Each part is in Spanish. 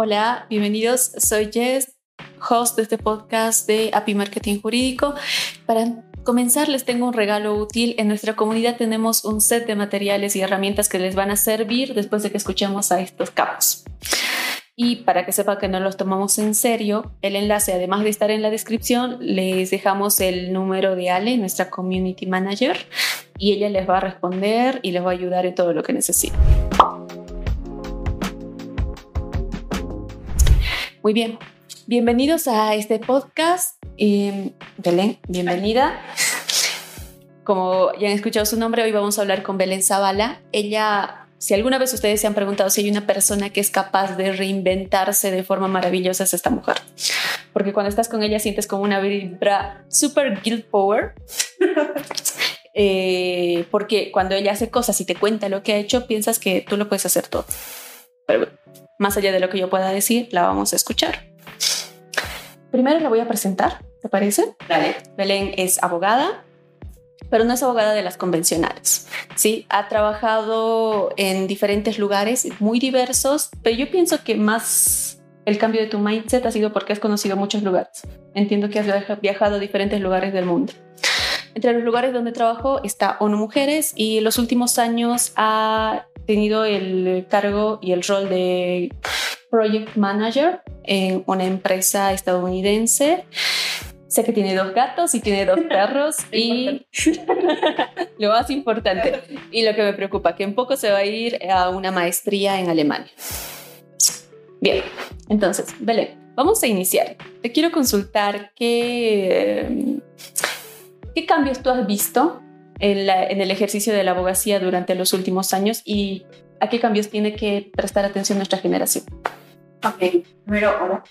Hola, bienvenidos. Soy Jess, host de este podcast de API Marketing Jurídico. Para comenzar, les tengo un regalo útil. En nuestra comunidad tenemos un set de materiales y herramientas que les van a servir después de que escuchemos a estos capos. Y para que sepa que no los tomamos en serio, el enlace, además de estar en la descripción, les dejamos el número de Ale, nuestra community manager, y ella les va a responder y les va a ayudar en todo lo que necesiten. Muy bien, bienvenidos a este podcast. Eh, Belén, bienvenida. Como ya han escuchado su nombre, hoy vamos a hablar con Belén Zavala. Ella si alguna vez ustedes se han preguntado si hay una persona que es capaz de reinventarse de forma maravillosa, es esta mujer. Porque cuando estás con ella sientes como una vibra super guild power. Eh, porque cuando ella hace cosas y te cuenta lo que ha hecho, piensas que tú lo puedes hacer todo. Más allá de lo que yo pueda decir, la vamos a escuchar. Primero la voy a presentar, ¿te parece? Dale. Belén es abogada, pero no es abogada de las convencionales. Sí, ha trabajado en diferentes lugares muy diversos, pero yo pienso que más el cambio de tu mindset ha sido porque has conocido muchos lugares. Entiendo que has viajado a diferentes lugares del mundo. Entre los lugares donde trabajo está ONU Mujeres y en los últimos años ha tenido el cargo y el rol de Project Manager en una empresa estadounidense Sé que tiene dos gatos y tiene dos perros y lo más importante y lo que me preocupa, que en poco se va a ir a una maestría en Alemania. Bien, entonces, Belén, vamos a iniciar. Te quiero consultar qué, qué cambios tú has visto en, en el ejercicio de la abogacía durante los últimos años y a qué cambios tiene que prestar atención nuestra generación. Ok, primero, hola.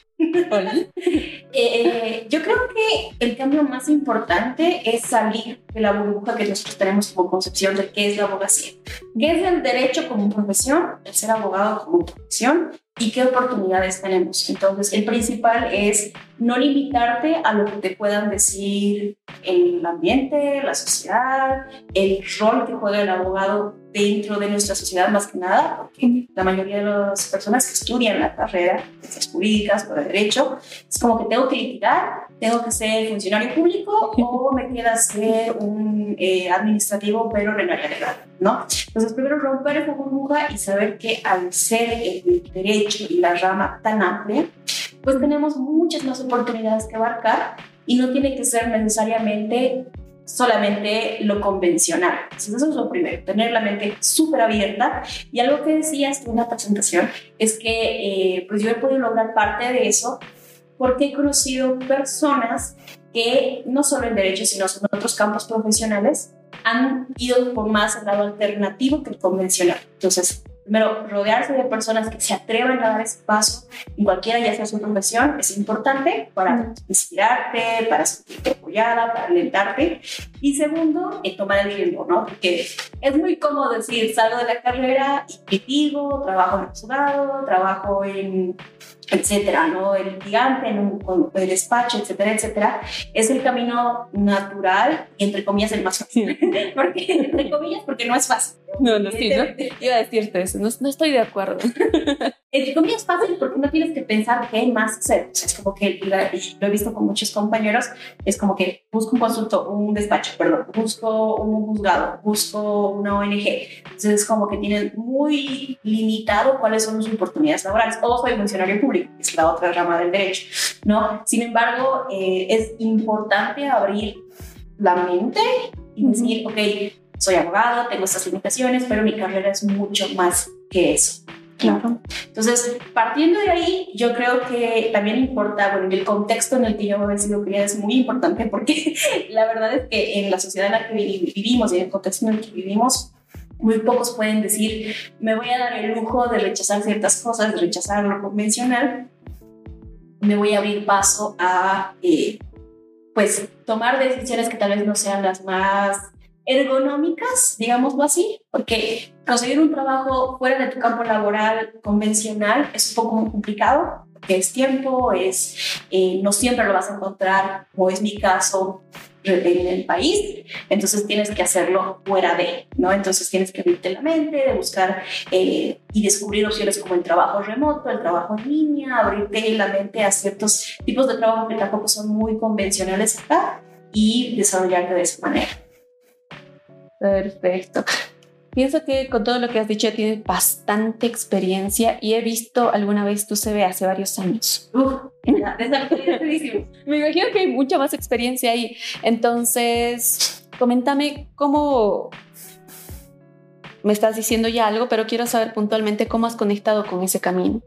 Eh, yo creo que el cambio más importante es salir de la burbuja que nosotros tenemos como concepción de qué es la abogacía. ¿Qué es el derecho como profesión? El ser abogado como profesión y qué oportunidades tenemos. Entonces, el principal es no limitarte a lo que te puedan decir el ambiente, la sociedad, el rol que juega el abogado dentro de nuestra sociedad más que nada, porque la mayoría de las personas que estudian la carrera, ciencias jurídicas de derecho, es como que tengo que litigar, tengo que ser funcionario público o me queda ser un eh, administrativo pero en ¿no? Entonces, primero romper esa burbuja y saber que al ser el derecho y la rama tan amplia, pues tenemos muchas más oportunidades que abarcar y no tiene que ser necesariamente solamente lo convencional. Entonces, eso es lo primero, tener la mente súper abierta. Y algo que decías en una presentación es que eh, pues yo he podido lograr parte de eso porque he conocido personas que no solo en derecho, sino en otros campos profesionales han ido por más al lado alternativo que el convencional. Entonces, Primero, rodearse de personas que se atrevan a dar ese paso en cualquiera ya sea su profesión es importante para inspirarte, para sentirte apoyada, para alentarte. Y segundo, eh, tomar el riesgo, ¿no? Porque es muy cómodo decir, salgo de la carrera y digo, trabajo en el juzgado, trabajo en etcétera, ¿no? El gigante, en un, el despacho, etcétera, etcétera, es el camino natural y entre comillas el más fácil. porque, entre comillas, porque no es fácil. No, no, sí, ¿no? Iba a decirte eso, no, no estoy de acuerdo. entre comillas fácil porque no tienes que pensar qué más hacer. es como que lo he visto con muchos compañeros, es como que busco un consulto, un despacho, perdón, busco un juzgado, busco una ONG. Entonces es como que tienen muy limitado cuáles son sus oportunidades laborales. O soy funcionario público, es la otra rama del derecho, ¿no? Sin embargo, eh, es importante abrir la mente y decir, ok, soy abogado, tengo estas limitaciones, pero mi carrera es mucho más que eso. Claro. Entonces, partiendo de ahí, yo creo que también importa, bueno, el contexto en el que yo he sido criada es muy importante porque la verdad es que en la sociedad en la que vivimos y en el contexto en el que vivimos, muy pocos pueden decir, me voy a dar el lujo de rechazar ciertas cosas, de rechazar lo convencional, me voy a abrir paso a, eh, pues, tomar decisiones que tal vez no sean las más ergonómicas, digámoslo así, porque conseguir un trabajo fuera de tu campo laboral convencional es un poco complicado, porque es tiempo, es, eh, no siempre lo vas a encontrar, como es mi caso, en el país, entonces tienes que hacerlo fuera de, ¿no? Entonces tienes que abrirte la mente, de buscar eh, y descubrir opciones como el trabajo remoto, el trabajo en línea, abrirte la mente a ciertos tipos de trabajo que tampoco son muy convencionales acá y desarrollarte de esa manera. Perfecto. Pienso que con todo lo que has dicho tienes bastante experiencia y he visto alguna vez tu CV hace varios años. Me imagino que hay mucha más experiencia ahí. Entonces, coméntame cómo me estás diciendo ya algo, pero quiero saber puntualmente cómo has conectado con ese camino.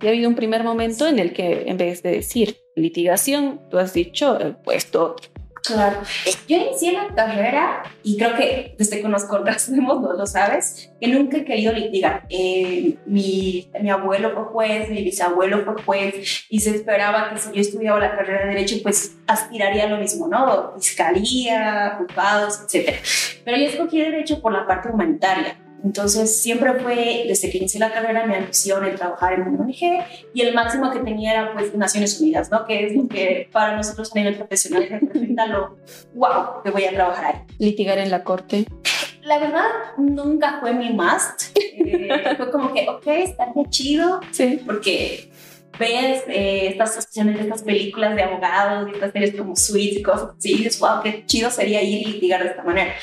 Y ha habido un primer momento en el que en vez de decir litigación, tú has dicho el puesto Claro. Yo inicié la carrera y creo que desde que nos conocemos, no lo sabes, que nunca he querido litigar. Eh, mi, mi abuelo fue juez, mi bisabuelo fue juez y se esperaba que si yo estudiaba la carrera de Derecho, pues aspiraría a lo mismo, ¿no? Fiscalía, juzgados, etc. Pero yo escogí Derecho por la parte humanitaria. Entonces siempre fue, desde que inicié la carrera, mi ambición el trabajar en una ONG y el máximo que tenía era pues Naciones Unidas, ¿no? Que es lo que para nosotros a nivel profesional representa lo wow que voy a trabajar ahí. Litigar en la corte. La verdad, nunca fue mi must. Eh, fue como que, ok, está muy chido, sí. porque ves eh, estas opciones de estas películas de abogados y estas series como Suits y cosas así, y dices, wow, qué chido sería ir y litigar de esta manera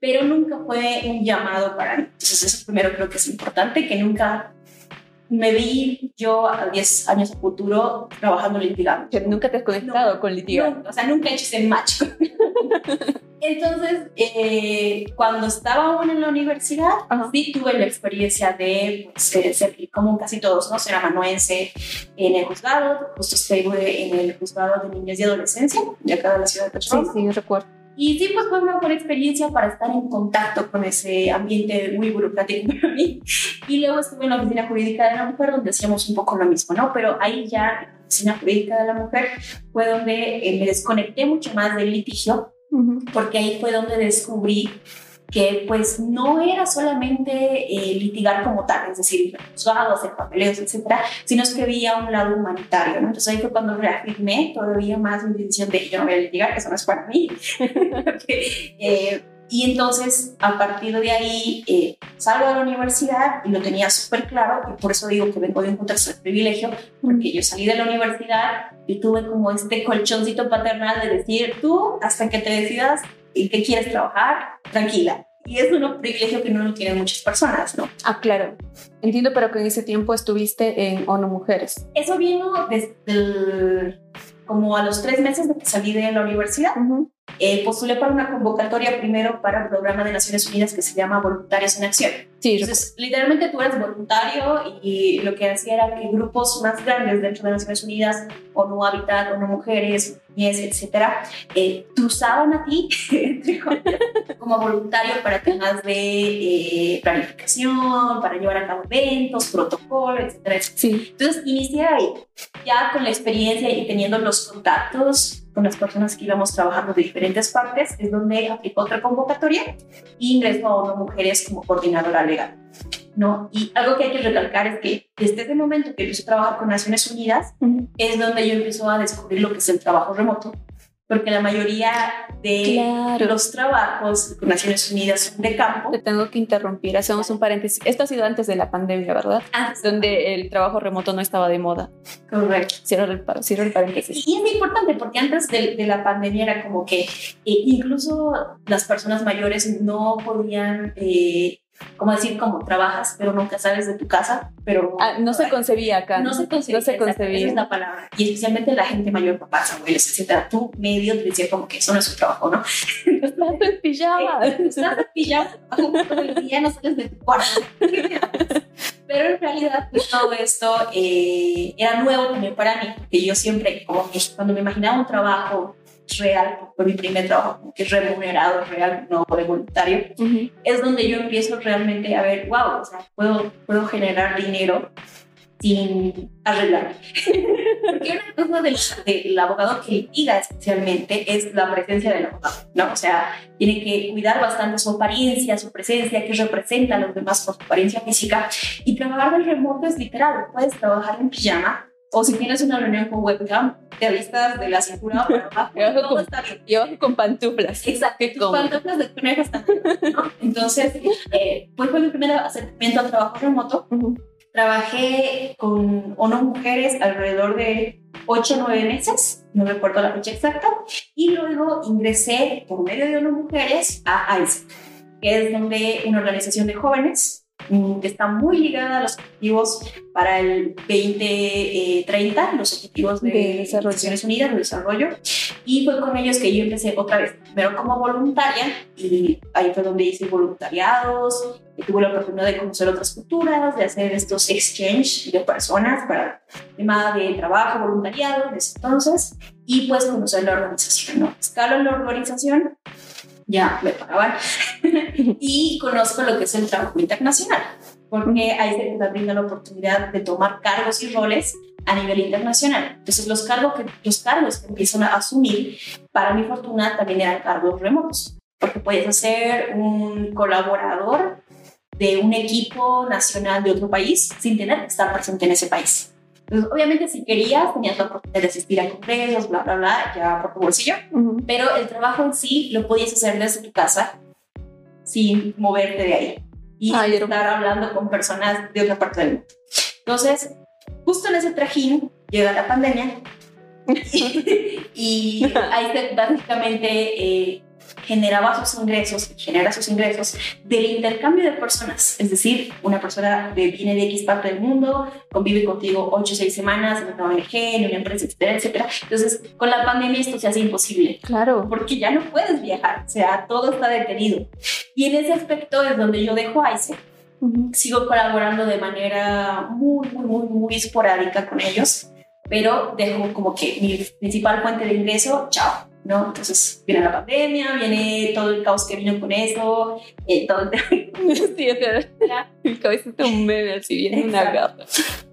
pero nunca fue un llamado para mí. Entonces eso primero creo que es importante, que nunca me vi yo a 10 años a futuro trabajando litigando. Nunca te has conectado con litigando. o sea, nunca he hecho ese match. Entonces, eh, cuando estaba aún en la universidad, sí tuve la experiencia de pues, ser, como casi todos, ¿no? Ser amanuense en el juzgado. Justo estuve en el juzgado de niñez y adolescencia de acá de la ciudad de Cochabamba. Sí, sí, recuerdo. Y sí, pues fue una buena experiencia para estar en contacto con ese ambiente muy burocrático para mí. Y luego estuve en la oficina jurídica de la mujer, donde hacíamos un poco lo mismo, ¿no? Pero ahí ya, en la oficina jurídica de la mujer, fue donde eh, me desconecté mucho más del litigio, porque ahí fue donde descubrí que pues no era solamente eh, litigar como tal, es decir, juzgados, hacer papeleos, etcétera, sino que había un lado humanitario, ¿no? Entonces ahí fue cuando reafirmé todavía más mi decisión de yo no voy a litigar, eso no es para mí. eh, y entonces, a partir de ahí, eh, salgo de la universidad y lo tenía súper claro, y por eso digo que vengo de un contexto de privilegio, porque yo salí de la universidad y tuve como este colchoncito paternal de decir, tú, hasta que te decidas y que quieres trabajar, tranquila. Y es un privilegio que no lo tienen muchas personas, ¿no? Ah, claro. Entiendo, pero que en ese tiempo estuviste en ONU Mujeres. Eso vino desde como a los tres meses de que salí de la universidad. Eh, postulé para una convocatoria primero para un programa de Naciones Unidas que se llama Voluntarios en Acción. Sí, Entonces, literalmente tú eres voluntario y lo que hacía era que grupos más grandes dentro de Naciones Unidas, ONU Habitat, ONU Mujeres, MIES, etcétera, eh, te usaban a ti como voluntario para temas de eh, planificación, para llevar a cabo eventos, protocolos, etcétera, Sí. Entonces, inicié ahí, ya con la experiencia y teniendo los contactos con las personas que íbamos trabajando de diferentes partes, es donde aplicó otra convocatoria y ingresó a ONU Mujeres como coordinadora legal. ¿no? Y algo que hay que recalcar es que desde ese momento que empecé a trabajar con Naciones Unidas, es donde yo empiezo a descubrir lo que es el trabajo remoto, porque la mayoría de los trabajos con Naciones Unidas son de campo. Te tengo que interrumpir, hacemos un paréntesis. Esto ha sido antes de la pandemia, ¿verdad? Antes. Donde el trabajo remoto no estaba de moda. Correcto. Cierro el, cierro el paréntesis. Y es muy importante porque antes de, de la pandemia era como que eh, incluso las personas mayores no podían... Eh, como decir, como trabajas, pero nunca sales de tu casa, pero... Ah, no se concebía acá. No se concebía. No se concebía. Esa es la palabra. Y especialmente la gente mayor, papás, abuelos, etcétera. Tú medio te decía como que eso no es su trabajo, ¿no? Estás en pijama. Estás en pijama todo el día, no sales de tu cuarto. Pero en realidad, pues todo esto eh, era nuevo también para mí, porque yo siempre, como que cuando me imaginaba un trabajo real, fue mi primer trabajo, que es remunerado, real, no de voluntario, es donde yo empiezo realmente a ver, wow, o sea, puedo, puedo generar dinero sin arreglar. Porque una cosa del, del, abogado que litiga especialmente es la presencia del abogado, ¿no? O sea, tiene que cuidar bastante su apariencia, su presencia, que representa a los demás por su apariencia física. Y trabajar del remoto es literal, puedes trabajar en pijama, o si tienes una reunión con webcam, te avistas de la cintura para abajo. Y abajo todo con- está bien. Y abajo con pantuflas. Exacto, cómodo. pantuflas de conejas también, ¿no? Entonces, eh, pues fue mi primer acercamiento al trabajo remoto. Ujú. Trabajé con ONU Mujeres alrededor de 8 o 9 meses, no recuerdo la fecha exacta, y luego ingresé por medio de ONU Mujeres a ICE, que es donde una organización de jóvenes que está muy ligada a los objetivos para el 2030, los objetivos de, De desarrollo. Naciones Unidas de desarrollo, y fue con ellos que yo empecé otra vez, primero como voluntaria, y ahí fue donde hice voluntariados, y tuve la oportunidad de conocer otras culturas, de hacer estos exchange de personas para tema de trabajo, voluntariado, desde entonces, y pues conocer la organización, ¿no? Escalo en la organización, ya me pagaban, y conozco lo que es el trabajo internacional, porque ahí se te brinda la oportunidad de tomar cargos y roles a nivel internacional. Entonces los cargos que, los cargos que empiezan a asumir, para mi fortuna, también eran cargos remotos, porque puedes ser un colaborador de un equipo nacional de otro país sin tener que estar presente en ese país. Entonces, obviamente, si querías, tenías la oportunidad de asistir a congresos, bla, bla, bla, ya por tu bolsillo, Ujú. pero el trabajo en sí lo podías hacer desde tu casa sin moverte de ahí y Ay, estar hablando con personas de otra parte del mundo. Entonces, justo en ese trajín llega la pandemia y ahí se básicamente eh, generaba sus ingresos, genera sus ingresos del intercambio de personas. Es decir, una persona de, viene de X parte del mundo, convive contigo 8 o 6 semanas en una ONG, en una empresa, etcétera, etcétera. Entonces, con la pandemia esto se hace imposible Claro. porque ya no puedes viajar, o sea, todo está detenido. Y en ese aspecto es donde yo dejo a ICE. Sigo colaborando de manera muy, muy, muy, muy esporádica con ellos, pero dejo como que mi principal fuente de ingreso, chao. ¿no? Entonces viene la pandemia, viene todo el caos que vino con eso, eh, todo el el cabecito un meme así viene una gata.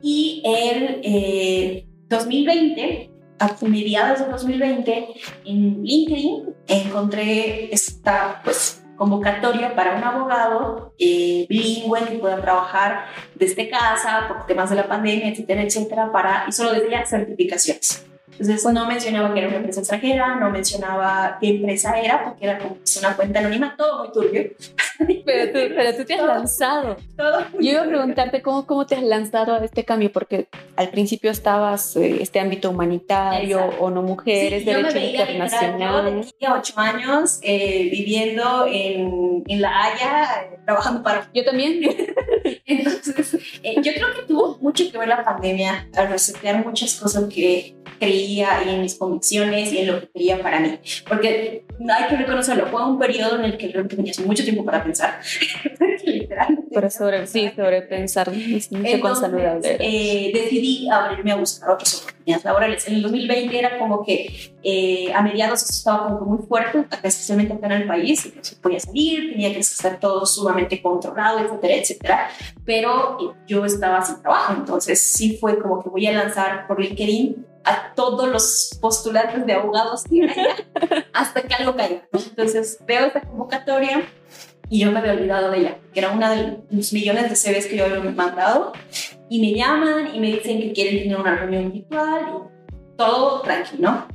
Y el eh, 2020, a mediados de 2020, en LinkedIn encontré esta pues, convocatoria para un abogado eh, bilingüe que pueda trabajar desde casa por temas de la pandemia, etcétera, etcétera, para, y solo decía certificaciones. Entonces no mencionaba que era una empresa extranjera, no mencionaba qué empresa era, porque era como pues, una cuenta anónima, todo muy turbio. Pero tú, pero tú te has lanzado. Todo muy Yo iba a preguntarte cómo, cómo te has lanzado a este cambio, porque al principio estabas eh, este ámbito humanitario Exacto. o no mujeres, Sí, yo me derecho veía literal, yo a ocho años eh, viviendo en, en La Haya, eh, trabajando para... Yo también. Entonces, eh, yo creo que tuvo mucho que ver la pandemia al resetear muchas cosas que creía y en mis convicciones y en lo que quería para mí. Porque hay que reconocerlo, fue un periodo en el que realmente tenías mucho tiempo para pensar. Literalmente. Pero sobre, sí, sobre pensar, no sé cuán Entonces, saludable eh, decidí abrirme a buscar otras oportunidades laborales. En el 2020 era como que eh, a mediados esto estaba como que muy fuerte, acá, especialmente acá en el país, no se podía salir, tenía que estar todo sumamente controlado, etcétera, etcétera. Pero eh, yo estaba sin trabajo, entonces sí fue como que voy a lanzar por LinkedIn a todos los postulantes de abogados que haya hasta que algo caiga. Entonces veo esta convocatoria y yo me había olvidado de ella, que era una de los millones de CVs que yo había mandado y me llaman y me dicen que quieren tener una reunión virtual y todo tranquilo. ¿no?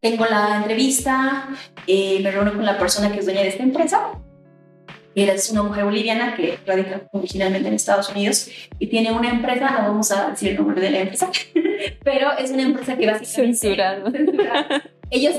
Tengo la entrevista, eh, me reúno con la persona que es dueña de esta empresa. Ella es una mujer boliviana que radica originalmente en Estados Unidos y tiene una empresa, no vamos a decir el nombre de la empresa, pero es una empresa que básicamente... Censurado. Ellos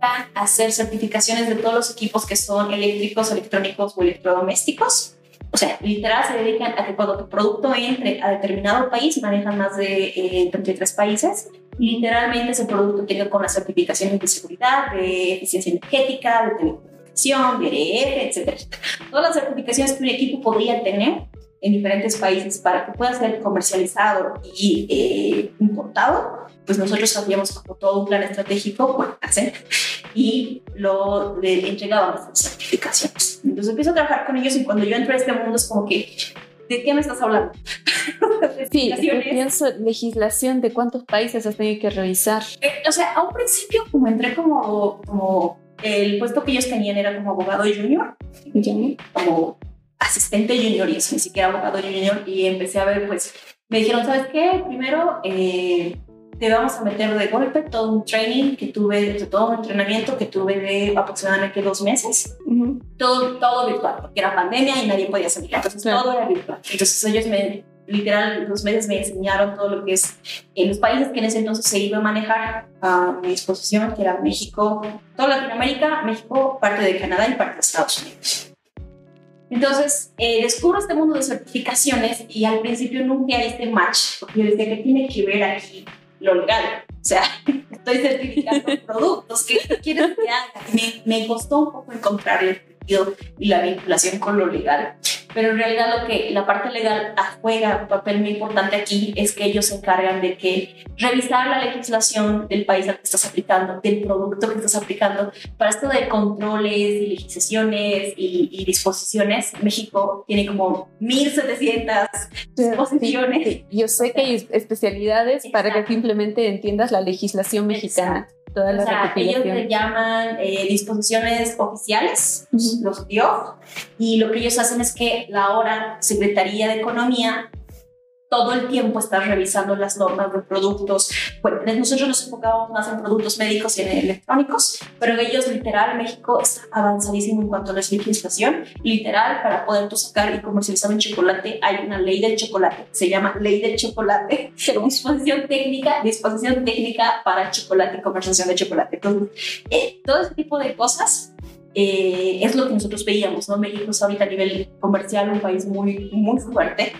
a hacer certificaciones de todos los equipos que son eléctricos, electrónicos o electrodomésticos. O sea, literal se dedican a que cuando tu producto entre a determinado país, manejan más de eh, 33 países, literalmente ese producto tenga con las certificaciones de seguridad, de eficiencia energética, de telecomunicación, de ERF, etcétera, etcétera. Todas las certificaciones que un equipo podría tener en diferentes países para que pueda ser comercializado y eh, importado, pues nosotros hacíamos como todo un plan estratégico, bueno, hacen, y lo le entregábamos las certificaciones. Entonces empiezo a trabajar con ellos y cuando yo entro a este mundo es como que, ¿de qué me estás hablando? Sí, yo pienso legislación de cuántos países has tenido que revisar. Eh, o sea, a un principio como entré como, como el puesto que ellos tenían era como abogado junior, como asistente junior y eso, ni siquiera abogado junior, y empecé a ver pues me dijeron, ¿sabes qué? Primero, eh, te vamos a meter de golpe todo un training que tuve, todo un entrenamiento que tuve de aproximadamente dos meses, todo, todo virtual, porque era pandemia y nadie podía salir, entonces todo era virtual. Entonces ellos me, literal, dos meses me enseñaron todo lo que es en los países que en ese entonces se iba a manejar a mi disposición, que era México, toda Latinoamérica, México, parte de Canadá y parte de Estados Unidos. Entonces, eh, descubro este mundo de certificaciones y al principio nunca este match, porque yo decía, ¿qué tiene que ver aquí lo legal? O sea, estoy certificando productos, ¿qué quieres que haga? Me, me costó un poco encontrar el sentido y la vinculación con lo legal pero en realidad lo que la parte legal juega un papel muy importante aquí es que ellos se encargan de que revisar la legislación del país al que estás aplicando, del producto que estás aplicando. Para esto de controles y legislaciones y, disposiciones, México tiene como 1.700 disposiciones. Yo sé que hay especialidades para que simplemente entiendas la legislación mexicana toda la o sea, ellos se llaman eh, disposiciones oficiales, los DIOF, y lo que ellos hacen es que la ahora Secretaría de Economía todo el tiempo estar revisando las normas de productos. Bueno, nosotros nos enfocábamos más en productos médicos y en electrónicos, pero ellos literal, México está avanzadísimo en cuanto a la legislación. Literal, para poder tú sacar y comercializar un chocolate, hay una ley del chocolate, se llama ley del chocolate, disposición técnica, disposición técnica para chocolate y comercialización de chocolate. Entonces, eh, todo ese tipo de cosas eh, es lo que nosotros veíamos, ¿no? México es ahorita a nivel comercial un país muy, muy fuerte.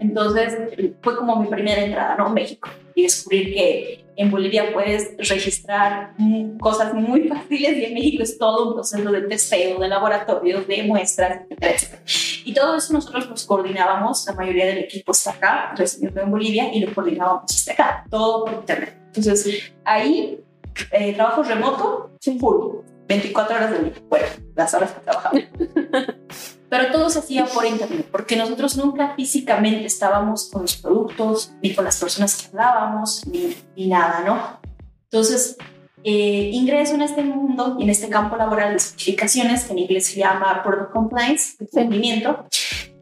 Entonces, fue como mi primera entrada, ¿no? México. Y descubrir que en Bolivia puedes registrar cosas muy fáciles y en México es todo un proceso de testeo, de laboratorios, de muestras, etcétera, Y todo eso nosotros nos coordinábamos, la mayoría del equipo está acá, residiendo en Bolivia, y lo coordinábamos hasta acá, todo por internet. Entonces, ahí, eh, trabajo remoto, full 24 horas del día, bueno, las horas que trabajamos. Pero todo se hacía por internet, porque nosotros nunca físicamente estábamos con los productos, ni con las personas que hablábamos, ni, ni nada, ¿no? Entonces, eh, ingreso en este mundo y en este campo laboral de certificaciones, que en inglés se llama Product Compliance, cumplimiento,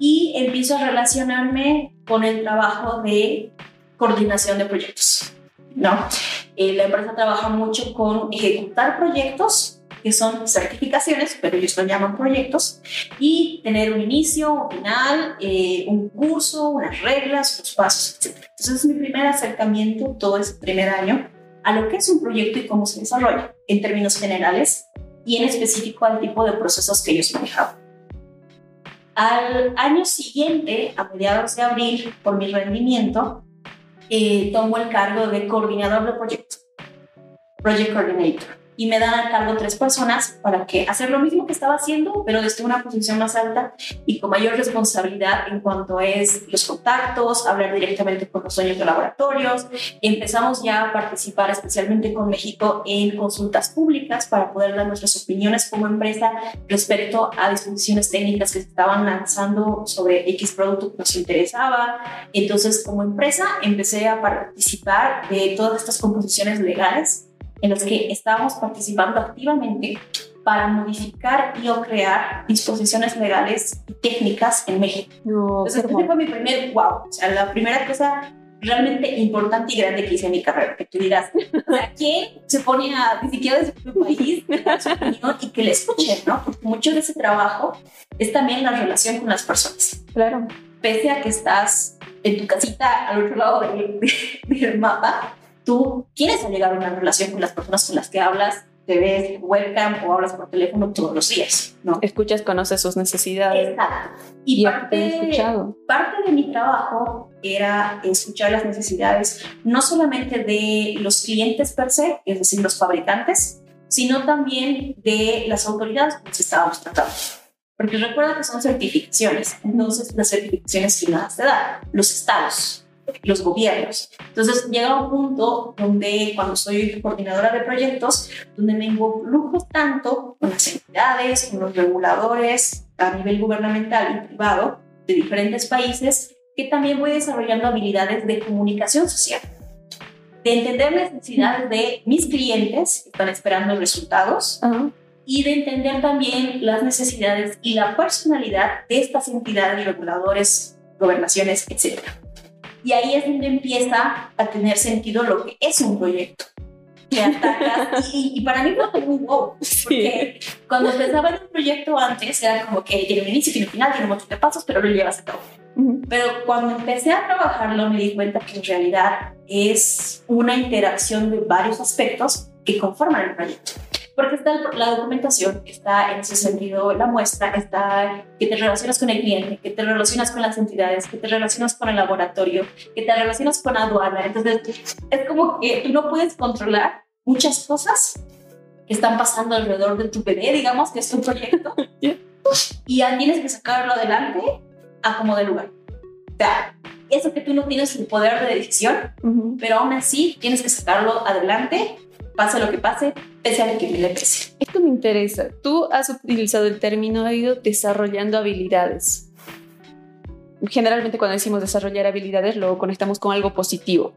y empiezo a relacionarme con el trabajo de coordinación de proyectos, ¿no? Eh, la empresa trabaja mucho con ejecutar proyectos que son certificaciones, pero ellos lo llaman proyectos, y tener un inicio, un final, eh, un curso, unas reglas, unos pasos, etc. Entonces es mi primer acercamiento todo ese primer año a lo que es un proyecto y cómo se desarrolla en términos generales y en específico al tipo de procesos que ellos manejaban. Al año siguiente, a mediados de abril, por mi rendimiento, eh, tomo el cargo de coordinador de proyecto, Project Coordinator y me dan a cargo tres personas para que hacer lo mismo que estaba haciendo, pero desde una posición más alta y con mayor responsabilidad en cuanto es los contactos, hablar directamente con los dueños de laboratorios. Empezamos ya a participar especialmente con México en consultas públicas para poder dar nuestras opiniones como empresa respecto a disposiciones técnicas que se estaban lanzando sobre X producto que nos interesaba. Entonces, como empresa, empecé a participar de todas estas composiciones legales en los que estábamos participando activamente para modificar y o crear disposiciones legales y técnicas en México. Entonces, ese fue mi primer wow. O sea, la primera cosa realmente importante y grande que hice en mi carrera, que tú dirás, ¿a quién se pone a ni siquiera de su país su opinión y que le escuchen, ¿no? Porque mucho de ese trabajo es también la relación con las personas. Claro. Pese a que estás en tu casita al otro lado del mapa, tú quieres llegar a una relación con las personas con las que hablas, te ves webcam o hablas por teléfono todos los días, ¿no? Escuchas, conoces sus necesidades. Exacto. Y, parte, parte de mi trabajo era escuchar las necesidades no solamente de los clientes per se, es decir, los fabricantes, sino también de las autoridades con las que estábamos tratando. Porque recuerda que son certificaciones, entonces las certificaciones que nada te da, los estados, los gobiernos. Entonces llega un punto donde cuando soy coordinadora de proyectos, donde me involucro tanto con las entidades, con los reguladores a nivel gubernamental y privado de diferentes países, que también voy desarrollando habilidades de comunicación social, de entender las necesidades de mis clientes que están esperando resultados. y de entender también las necesidades y la personalidad de estas entidades, reguladores, gobernaciones, etcétera. Y ahí es donde empieza a tener sentido lo que es un proyecto. Que atacas. y, para mí fue muy wow. Porque cuando pensaba en un proyecto antes, era como que tiene un inicio, tiene un final, tiene un montón de pasos, pero lo llevas a cabo. Pero cuando empecé a trabajarlo, me di cuenta que en realidad es una interacción de varios aspectos que conforman el proyecto porque está la documentación, está en ese sentido la muestra, está que te relacionas con el cliente, que te relacionas con las entidades, que te relacionas con el laboratorio, que te relacionas con aduana. Entonces, es como que tú no puedes controlar muchas cosas que están pasando alrededor de tu bebé, digamos, que es tu proyecto, y ya tienes que sacarlo adelante a como de lugar. O sea, eso que tú no tienes el poder de decisión, pero aún así tienes que sacarlo adelante pase lo que pase, pese a lo que le pese. Esto me interesa. Tú has utilizado el término, ha ido desarrollando habilidades. Generalmente cuando decimos desarrollar habilidades lo conectamos con algo positivo.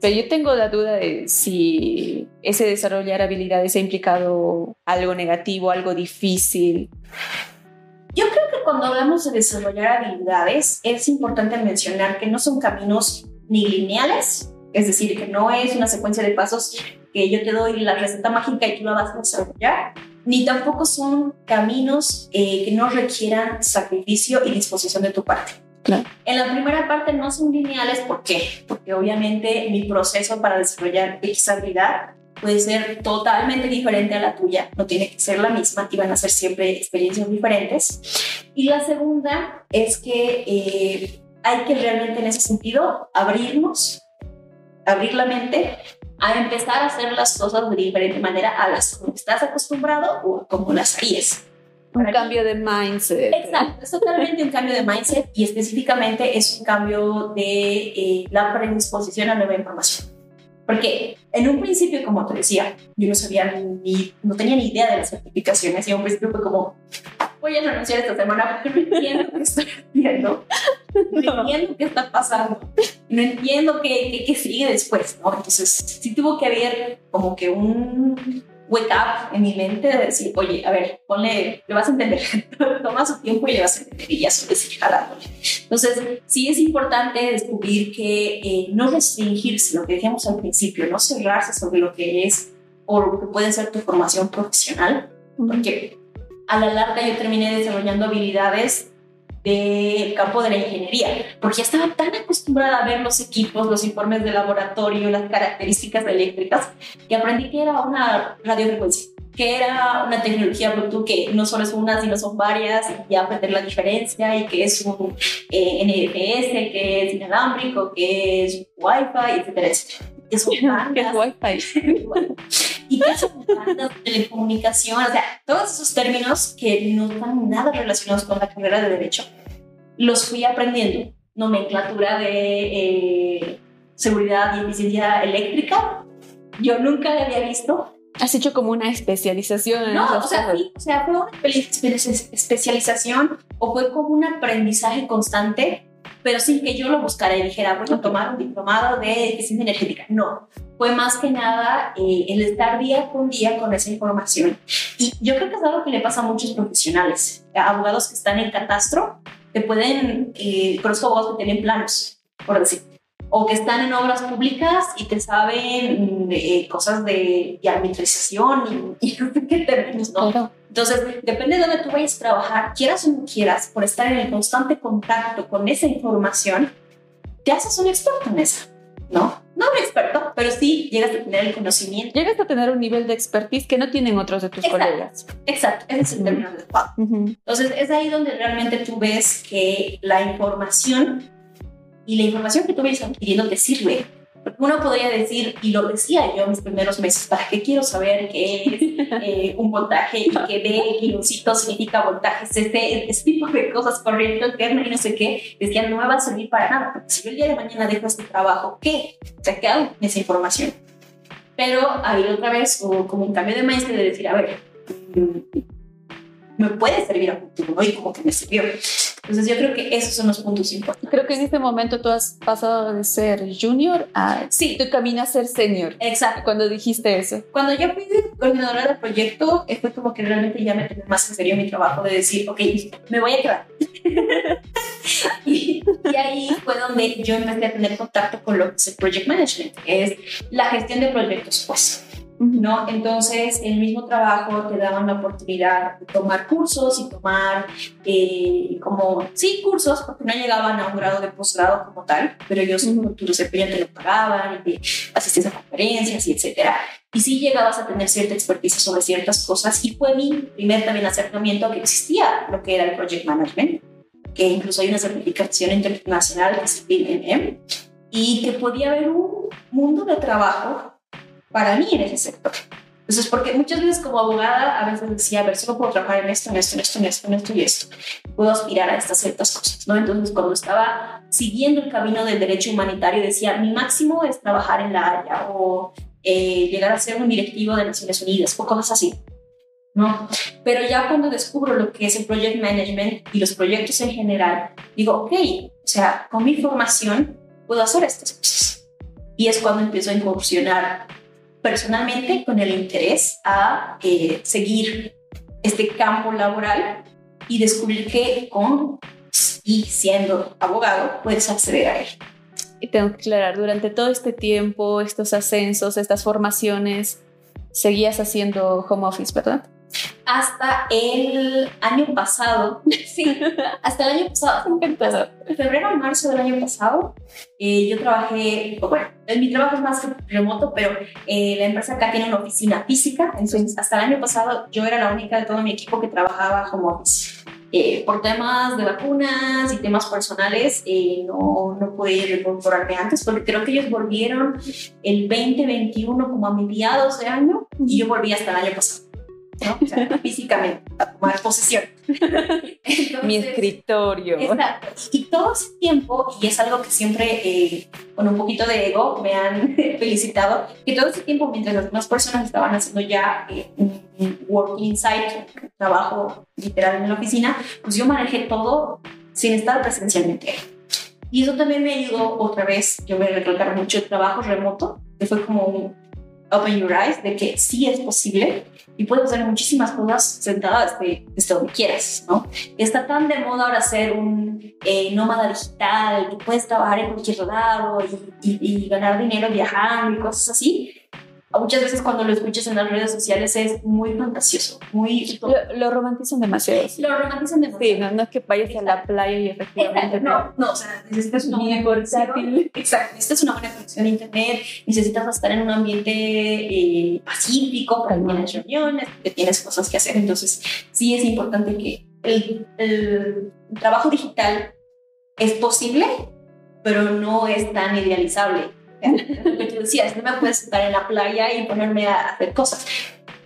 Pero yo tengo la duda de si ese desarrollar habilidades ha implicado algo negativo, algo difícil. Yo creo que cuando hablamos de desarrollar habilidades es importante mencionar que no son caminos ni lineales, es decir, que no es una secuencia de pasos que yo te doy la receta mágica y tú la vas a desarrollar, ni tampoco son caminos eh, que no requieran sacrificio y disposición de tu parte. Claro. En la primera parte no son lineales, ¿por qué? Porque obviamente mi proceso para desarrollar X habilidad puede ser totalmente diferente a la tuya, no tiene que ser la misma y van a ser siempre experiencias diferentes. Y la segunda es que eh, hay que realmente en ese sentido abrirnos, abrir la mente a empezar a hacer las cosas de diferente manera a las que estás acostumbrado o como las harías. Un cambio de mindset. Exacto, es totalmente un cambio de mindset y específicamente es un cambio de eh, la predisposición a nueva información. Porque en un principio, como te decía, yo no sabía ni, no tenía ni idea de las certificaciones y en un principio fue como, voy a renunciar esta semana porque no entiendo qué estoy haciendo, no entiendo qué está pasando, no entiendo qué, qué, sigue después, ¿no? Entonces sí tuvo que haber como que un wake up en mi mente de decir, oye, a ver, ponle, le vas a entender, toma su tiempo y le vas a entender y ya solo seguir jalándole. Entonces, sí es importante descubrir que eh, no restringirse, lo que decíamos al principio, no cerrarse sobre lo que es o lo que puede ser tu formación profesional, porque a la larga yo terminé desarrollando habilidades del campo de la ingeniería, porque ya estaba tan acostumbrada a ver los equipos, los informes de laboratorio, las características eléctricas, que aprendí que era una radiofrecuencia, que era una tecnología Bluetooth que no solo es una, sino son varias, y aprender la diferencia, y que es un eh, NFS, que es inalámbrico, que es Wi-Fi, etcétera, etcétera. Que son es Wi-Fi. y telecomunicación, o sea, todos esos términos que no están nada relacionados con la carrera de Derecho, los fui aprendiendo. Nomenclatura de eh, seguridad y eficiencia eléctrica, yo nunca la había visto. ¿Has hecho como una especialización? En no, o sea, sí, o sea, fue una especialización o fue como un aprendizaje constante pero sin que yo lo buscara y dijera, voy a tomar un diplomado de eficiencia energética. No, fue más que nada eh, el estar día con día con esa información. Y yo creo que es algo que le pasa a muchos profesionales, abogados que están en catastro, que pueden, eh, conozco abogados que tienen planos, por decir, o que están en obras públicas y te saben eh, cosas de, administración y, sé qué términos, ¿no? Entonces, depende de dónde tú vayas a trabajar, quieras o no quieras, por estar en el constante contacto con esa información, te haces un experto en eso, ¿no? No un experto, pero sí llegas a tener el conocimiento. Llegas a tener un nivel de expertise que no tienen otros de tus colegas. Exacto, ese es el término adecuado. Entonces, es ahí donde realmente tú ves que la información y la información que tú vienes adquiriendo te sirve. Uno podría decir, y lo decía yo en mis primeros meses, ¿para qué quiero saber qué es eh, un voltaje y que B kilocito significa voltaje, este, este tipo de cosas, corriendo alterna y no sé qué? Decían, no me va a servir para nada, porque si yo el día de mañana dejo este trabajo, ¿qué? O sea, ¿qué hago con esa información? Pero había otra vez como un cambio de maestro de decir, a ver, me puede servir a futuro, ¿no? Y como que me sirvió. Entonces yo creo que esos son los puntos importantes. Creo que en este momento tú has pasado de ser junior a... Sí. Tu camino a ser senior. Exacto. Cuando dijiste eso. Cuando yo fui coordinadora del proyecto, fue como que realmente ya me tomé más en serio mi trabajo de decir, ok, me voy a quedar. y, y, ahí fue donde yo empecé a tener contacto con lo que es el project management, que es la gestión de proyectos, pues. ¿No? Entonces, el mismo trabajo te daban la oportunidad de tomar cursos y tomar eh, como, sí, cursos, porque no llegaban a un grado de posgrado como tal, pero ellos -huh. tu desempeño te lo pagaban, y asistías a conferencias y etcétera. Y sí llegabas a tener cierta experticia sobre ciertas cosas y fue mi primer también acercamiento a que existía lo que era el project management, que incluso hay una certificación internacional que es el PMM y que podía haber un mundo de trabajo para mí en ese sector. Entonces, porque muchas veces como abogada a veces decía, a ver, solo puedo trabajar en esto, en esto, en esto, en esto, en esto y esto. Puedo aspirar a estas ciertas cosas, ¿no? Entonces, cuando estaba siguiendo el camino del derecho humanitario, decía, mi máximo es trabajar en la Haya o eh, llegar a ser un directivo de Naciones Unidas o cosas así. ¿no? Pero ya cuando descubro lo que es el project management y los proyectos en general, digo, ok, o sea, con mi formación puedo hacer estas cosas. Y es cuando empiezo a incursionar personalmente con el interés a eh, seguir este campo laboral y descubrir que con y siendo abogado puedes acceder a él. Y tengo que aclarar, durante todo este tiempo, estos ascensos, estas formaciones, seguías haciendo home office, ¿verdad? Hasta el año pasado, sí, hasta el año pasado, en febrero o marzo del año pasado, eh, yo trabajé, bueno, mi trabajo es más remoto, pero eh, la empresa acá tiene una oficina física, entonces hasta el año pasado yo era la única de todo mi equipo que trabajaba home office. Eh, por temas de vacunas y temas personales, eh, no, no pude incorporarme antes, porque creo que ellos volvieron el 2021 como a mediados de año y yo volví hasta el año pasado. ¿No? O sea, físicamente, a tomar posesión. Entonces, Mi escritorio. Exacto. Y todo ese tiempo, y es algo que siempre eh, con un poquito de ego me han felicitado, que todo ese tiempo mientras las demás personas estaban haciendo ya eh, un working inside, trabajo literal en la oficina, pues yo manejé todo sin estar presencialmente. Y eso también me ayudó otra vez, yo me recalcar mucho el trabajo remoto, que fue como un open your eyes de que sí es posible y puedes hacer muchísimas cosas sentadas desde, desde donde quieras, ¿no? Está tan de moda ahora ser un eh, nómada digital, que puedes trabajar en cualquier lado y, y, y ganar dinero viajando y cosas así, muchas veces cuando lo escuchas en las redes sociales es muy fantasioso, muy... Lo, lo romantizan demasiado. Sí. Lo romantizan demasiado. Sí, no, no es que vayas Exacto. a la playa y efectivamente... No, no, o sea, necesitas una buena conexión. Exacto, necesitas una buena conexión a internet, necesitas estar en un ambiente eh, pacífico, porque tienes reuniones, que tienes cosas que hacer, entonces sí es importante que el, el trabajo digital es posible, pero no es tan idealizable lo que tú decías, no me puedes sentar en la playa y ponerme a hacer cosas.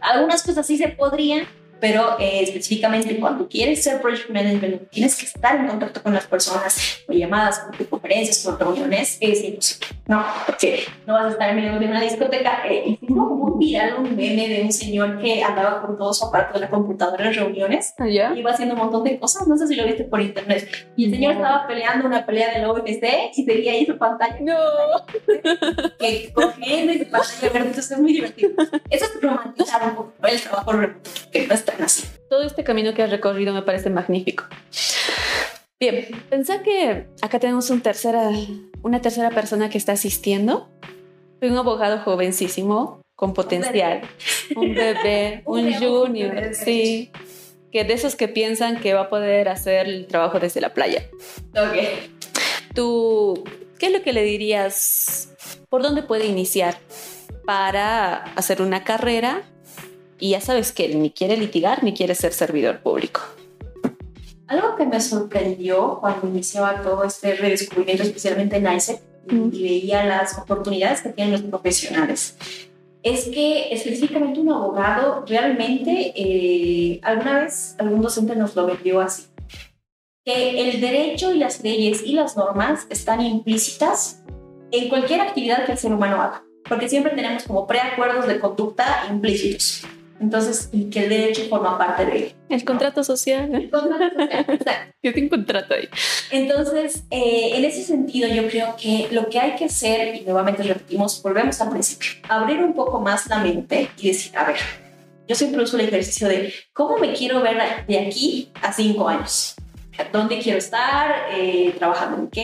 Algunas cosas sí se podrían, pero eh, específicamente cuando quieres ser project management, tienes que estar en contacto con las personas, llamadas, por conferencias, por reuniones, es imposible, ¿no? Porque no vas a estar en medio de una discoteca. Eh, como un viral un meme de un señor que andaba con todo su aparato de la computadora en reuniones, ¿Ya? iba haciendo un montón de cosas, no sé si lo viste por internet, y el señor no. estaba peleando una pelea de la OMC y seguía ahí su pantalla. No. Que cogiendo y su pantalla verde, entonces es muy divertido. Eso es romantizar un poco el trabajo remoto, que no es tan así. Todo este camino que has recorrido me parece magnífico. Bien, pensá que acá tenemos un tercera, una tercera persona que está asistiendo. Soy un abogado jovencísimo, con potencial. Un bebé, un, un junior, bebé. sí. Que de esos que piensan que va a poder hacer el trabajo desde la playa. Ok. Tú, ¿qué es lo que le dirías? ¿Por dónde puede iniciar para hacer una carrera y ya sabes que ni quiere litigar ni quiere ser servidor público. Algo que me sorprendió cuando iniciaba todo este redescubrimiento, especialmente en ISEC, mm. y veía las oportunidades que tienen los profesionales, es que específicamente un abogado realmente, eh, alguna vez algún docente nos lo vendió así, que el derecho y las leyes y las normas están implícitas en cualquier actividad que el ser humano haga, porque siempre tenemos como preacuerdos de conducta implícitos. Entonces, y que el derecho forma parte de él. El contrato social. El contrato social, exacto. Yo tengo un contrato ahí. Entonces, eh, en ese sentido, yo creo que lo que hay que hacer, y nuevamente repetimos, volvemos al principio, abrir un poco más la mente y decir, a ver, yo siempre uso el ejercicio de cómo me quiero ver de aquí a cinco años. Dónde quiero estar, eh, trabajando en qué,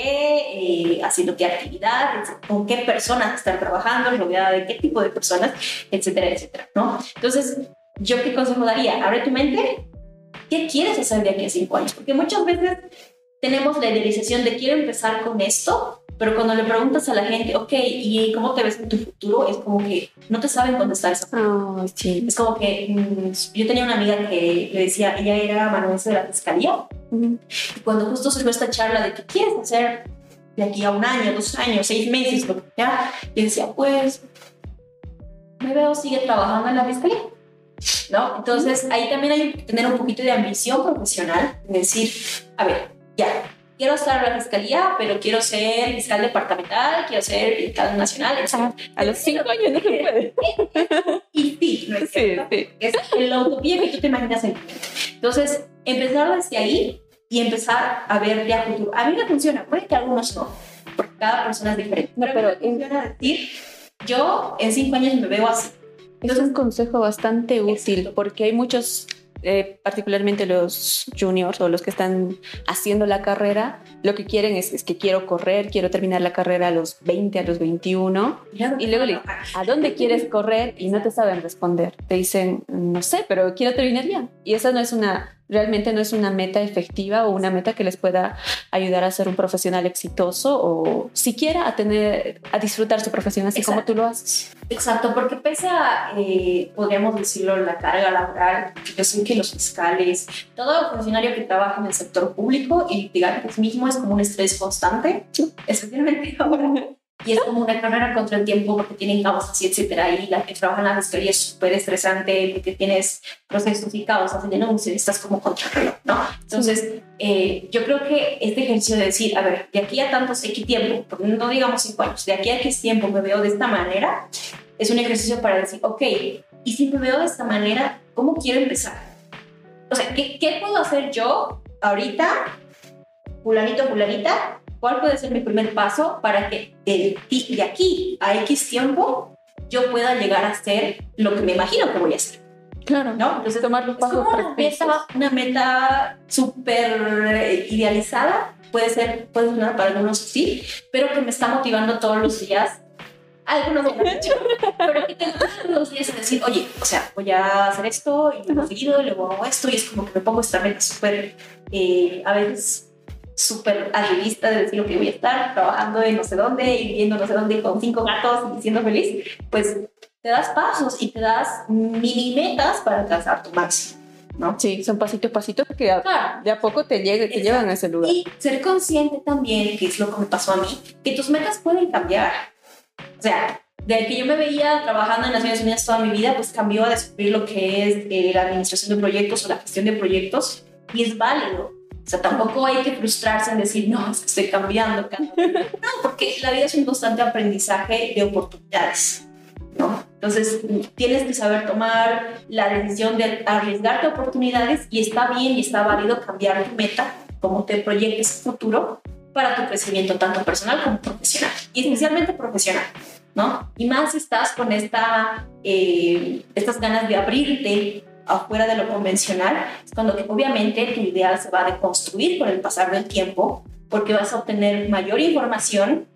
eh, haciendo qué actividad, con qué personas estar trabajando, rodeada de qué tipo de personas, etcétera, etcétera, ¿no? Entonces, ¿yo qué consejo daría? Abre tu mente, ¿qué quieres hacer de aquí a cinco años? Porque muchas veces tenemos la idealización de quiero empezar con esto, pero cuando le preguntas a la gente, ok, ¿y cómo te ves en tu futuro? Es como que no te saben contestar esa pregunta. sí. Es como que mm, yo tenía una amiga que le decía, ella era manuense de la fiscalía. Y cuando justo surgió esta charla de qué quieres hacer de aquí a un año, dos años, seis meses, lo que sea, y decía, pues me veo sigue trabajando en la fiscalía. ¿No? Entonces ahí también hay que tener un poquito de ambición profesional, decir, a ver, ya, quiero estar en la fiscalía, pero quiero ser fiscal departamental, quiero ser fiscal nacional, A los cinco años no se puede. y sí, ¿no es sí, sí. Es la utopía que tú te imaginas en Entonces, empezar desde ahí y empezar a ver ya futuro. A mí me funciona, puede que algunos no, porque cada persona es diferente. No, pero, pero funciona decir, yo en cinco años me veo así. Entonces, es un consejo bastante útil porque hay muchos eh, particularmente los juniors o los que están haciendo la carrera, lo que quieren es, que quiero correr, quiero terminar la carrera a los 20, a los 21. Y luego le ¿a dónde quieres correr? Y no te saben responder. Te dicen, no sé, pero quiero terminar bien. Y esa no es una realmente no es una meta efectiva o una meta que les pueda ayudar a ser un profesional exitoso o siquiera a tener, a disfrutar su profesión así como tú lo haces. Exacto, porque pese a, eh, podríamos decirlo, la carga laboral, yo sé que los fiscales, todo funcionario que trabaja en el sector público y pues mismo es como un estrés constante, especialmente ahora y es como una carrera contra el tiempo porque tienen causas y etcétera. Y la que trabaja en la fiscalía es súper estresante porque tienes procesos y causas y denuncias estás como contra reloj, ¿no? Entonces, eh, yo creo que este ejercicio de decir, a ver, de aquí a tantos X tiempo, no digamos cinco años, de aquí a X tiempo me veo de esta manera, es un ejercicio para decir, ok, y si me veo de esta manera, ¿cómo quiero empezar? O sea, ¿qué, puedo hacer yo ahorita, fulanito, fulanita, ¿Cuál puede ser mi primer paso para que de, de aquí a X tiempo yo pueda llegar a ser lo que me imagino que voy a hacer? Claro. ¿No? Entonces, tomar los pasos es una meta, una meta súper idealizada. Puede ser, puede sonar para algunos sí, pero que me está motivando todos los días. Algunos no pero que tengo todos los días a decir, oye, o sea, voy a hacer esto y lo seguido, y luego hago esto, y es como que me pongo esta meta súper, eh, a veces súper arribista de decir que voy a estar trabajando en no sé dónde y viviendo no sé dónde con cinco gatos y siendo feliz, pues te das pasos y te das mini metas para alcanzar tu máximo. ¿no? Sí, son pasitos, pasitos que de a poco te, te llevan a ese lugar. Y ser consciente también, que es lo que me pasó a mí, que tus metas pueden cambiar. O sea, de que yo me veía trabajando en Naciones Unidas toda mi vida, pues cambió a descubrir lo que es eh, la administración de proyectos o la gestión de proyectos y es válido. O sea, tampoco hay que frustrarse en decir, no, es que estoy cambiando. No, porque la vida es un constante aprendizaje de oportunidades. ¿No? Entonces, tienes que saber tomar la decisión de arriesgarte oportunidades y está bien y está válido cambiar tu meta, como te proyectes futuro para tu crecimiento tanto personal como profesional y especialmente profesional. ¿no? Y más estás con esta, eh, estas ganas de abrirte afuera de lo convencional, es cuando obviamente tu ideal se va a deconstruir con el pasar del tiempo, porque vas a obtener mayor información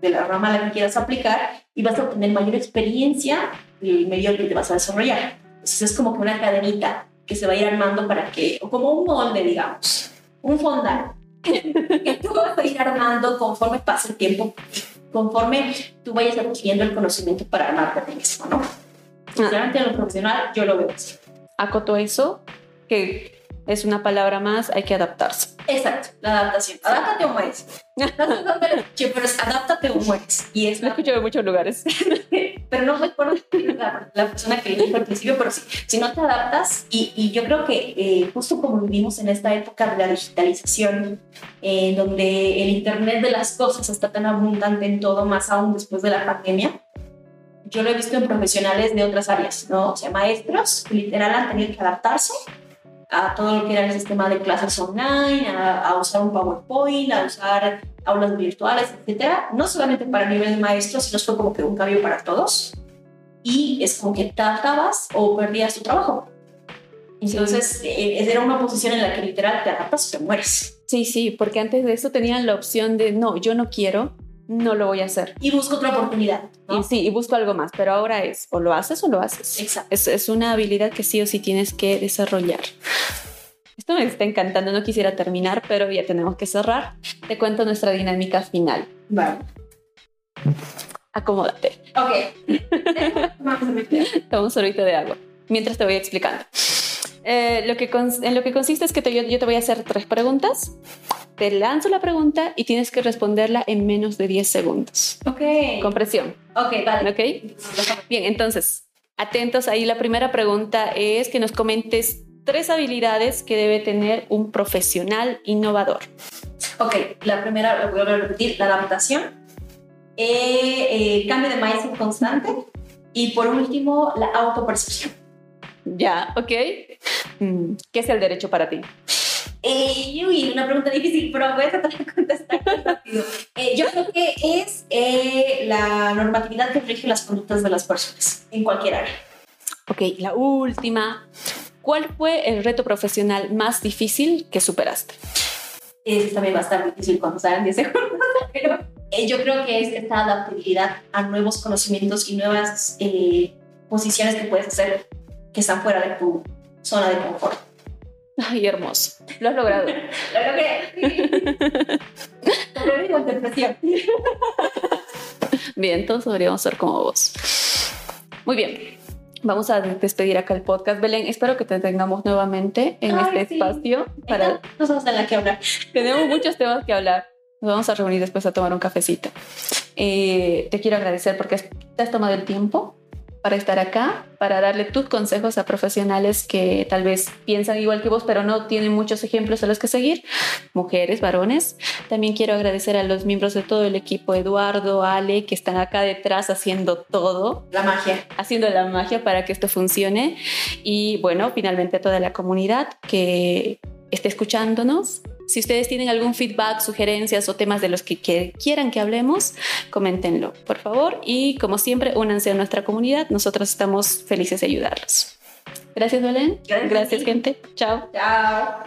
de la rama a la que quieras aplicar y vas a obtener mayor experiencia el medio que te vas a desarrollar. Entonces es como que una cadenita que se va a ir armando para que, o como un molde, digamos, un fondal, que tú vas a ir armando conforme pasa el tiempo, conforme tú vayas adquiriendo el conocimiento para armarte a ti mismo, ¿no? Realmente en lo profesional yo lo veo así acoto eso, que es una palabra más, hay que adaptarse. Exacto, la adaptación. Adáptate o mueres. pero es adáptate o mueres. Y es lo he escuchado en muchos lugares. pero no recuerdo la, la persona que dijo al principio, pero sí, si no te adaptas, y, y yo creo que eh, justo como vivimos en esta época de la digitalización, en donde el Internet de las cosas está tan abundante en todo, más aún después de la pandemia, yo lo he visto en profesionales de otras áreas, ¿no? O sea, maestros literal han tenido que adaptarse a todo lo que era el sistema de clases online, a, usar un PowerPoint, a usar aulas virtuales, etcétera. No solamente para el nivel de maestros, sino fue como que un cambio para todos. Y es como que te adaptabas o perdías tu trabajo. Entonces, sí. Eh, era una posición en la que literal te adaptas o te mueres. Sí, sí, porque antes de eso tenían la opción de, no, yo no quiero, no lo voy a hacer. Y busco otra oportunidad. ¿no? Y sí, y busco algo más, pero ahora es, o lo haces o lo haces. Exacto. Es, es una habilidad que sí o sí tienes que desarrollar. Esto me está encantando, no quisiera terminar, pero ya tenemos que cerrar. Te cuento nuestra dinámica final. Vale. Acomódate. Ok. Vamos a meter. Toma un sorbito de agua mientras te voy explicando. Eh, lo que en lo que consiste es que te- yo, yo te voy a hacer tres preguntas. Te lanzo la pregunta y tienes que responderla en menos de 10 segundos. Ok. Con presión, Ok, vale. ¿ok? Bien, entonces, atentos ahí. La primera pregunta es que nos comentes tres habilidades que debe tener un profesional innovador. Ok, la primera, lo voy a repetir, la adaptación, eh, eh, cambio de mindset constante y por último, la autopercepción. Ya, ¿ok? Mm, ¿Qué es el derecho para ti? Eh, uy, una pregunta difícil, pero voy a tratar de contestar rápido. Eh, yo creo que es eh, la normatividad que rige las conductas de las personas en cualquier área. Ok, la última. ¿Cuál fue el reto profesional más difícil que superaste? Es también va a estar difícil cuando salgan 10 segundos, pero eh, yo creo que es esta adaptabilidad a nuevos conocimientos y nuevas eh, posiciones que puedes hacer que están fuera de tu zona de confort. Ay, hermoso. Lo has logrado. Lo logré. Bien, todos deberíamos ser como vos. Muy bien. Vamos a despedir acá el podcast. Belén, espero que te tengamos nuevamente en Ay, este sí. espacio. Para... Hay cosas de las que hablar. Tenemos muchos temas que hablar. Nos vamos a reunir después a tomar un cafecito. Eh, te quiero agradecer porque te has tomado el tiempo para estar acá, para darle tus consejos a profesionales que tal vez piensan igual que vos, pero no tienen muchos ejemplos a los que seguir, mujeres, varones. También quiero agradecer a los miembros de todo el equipo, Eduardo, Ale, que están acá detrás haciendo todo, La magia. haciendo la magia para que esto funcione. Y bueno, finalmente a toda la comunidad que esté escuchándonos. Si ustedes tienen algún feedback, sugerencias o temas de los que que quieran que hablemos, coméntenlo, por favor. Y como siempre, únanse a nuestra comunidad. Nosotros estamos felices de ayudarlos. Gracias, Belén. Gracias Gracias gente. Chao. Chao.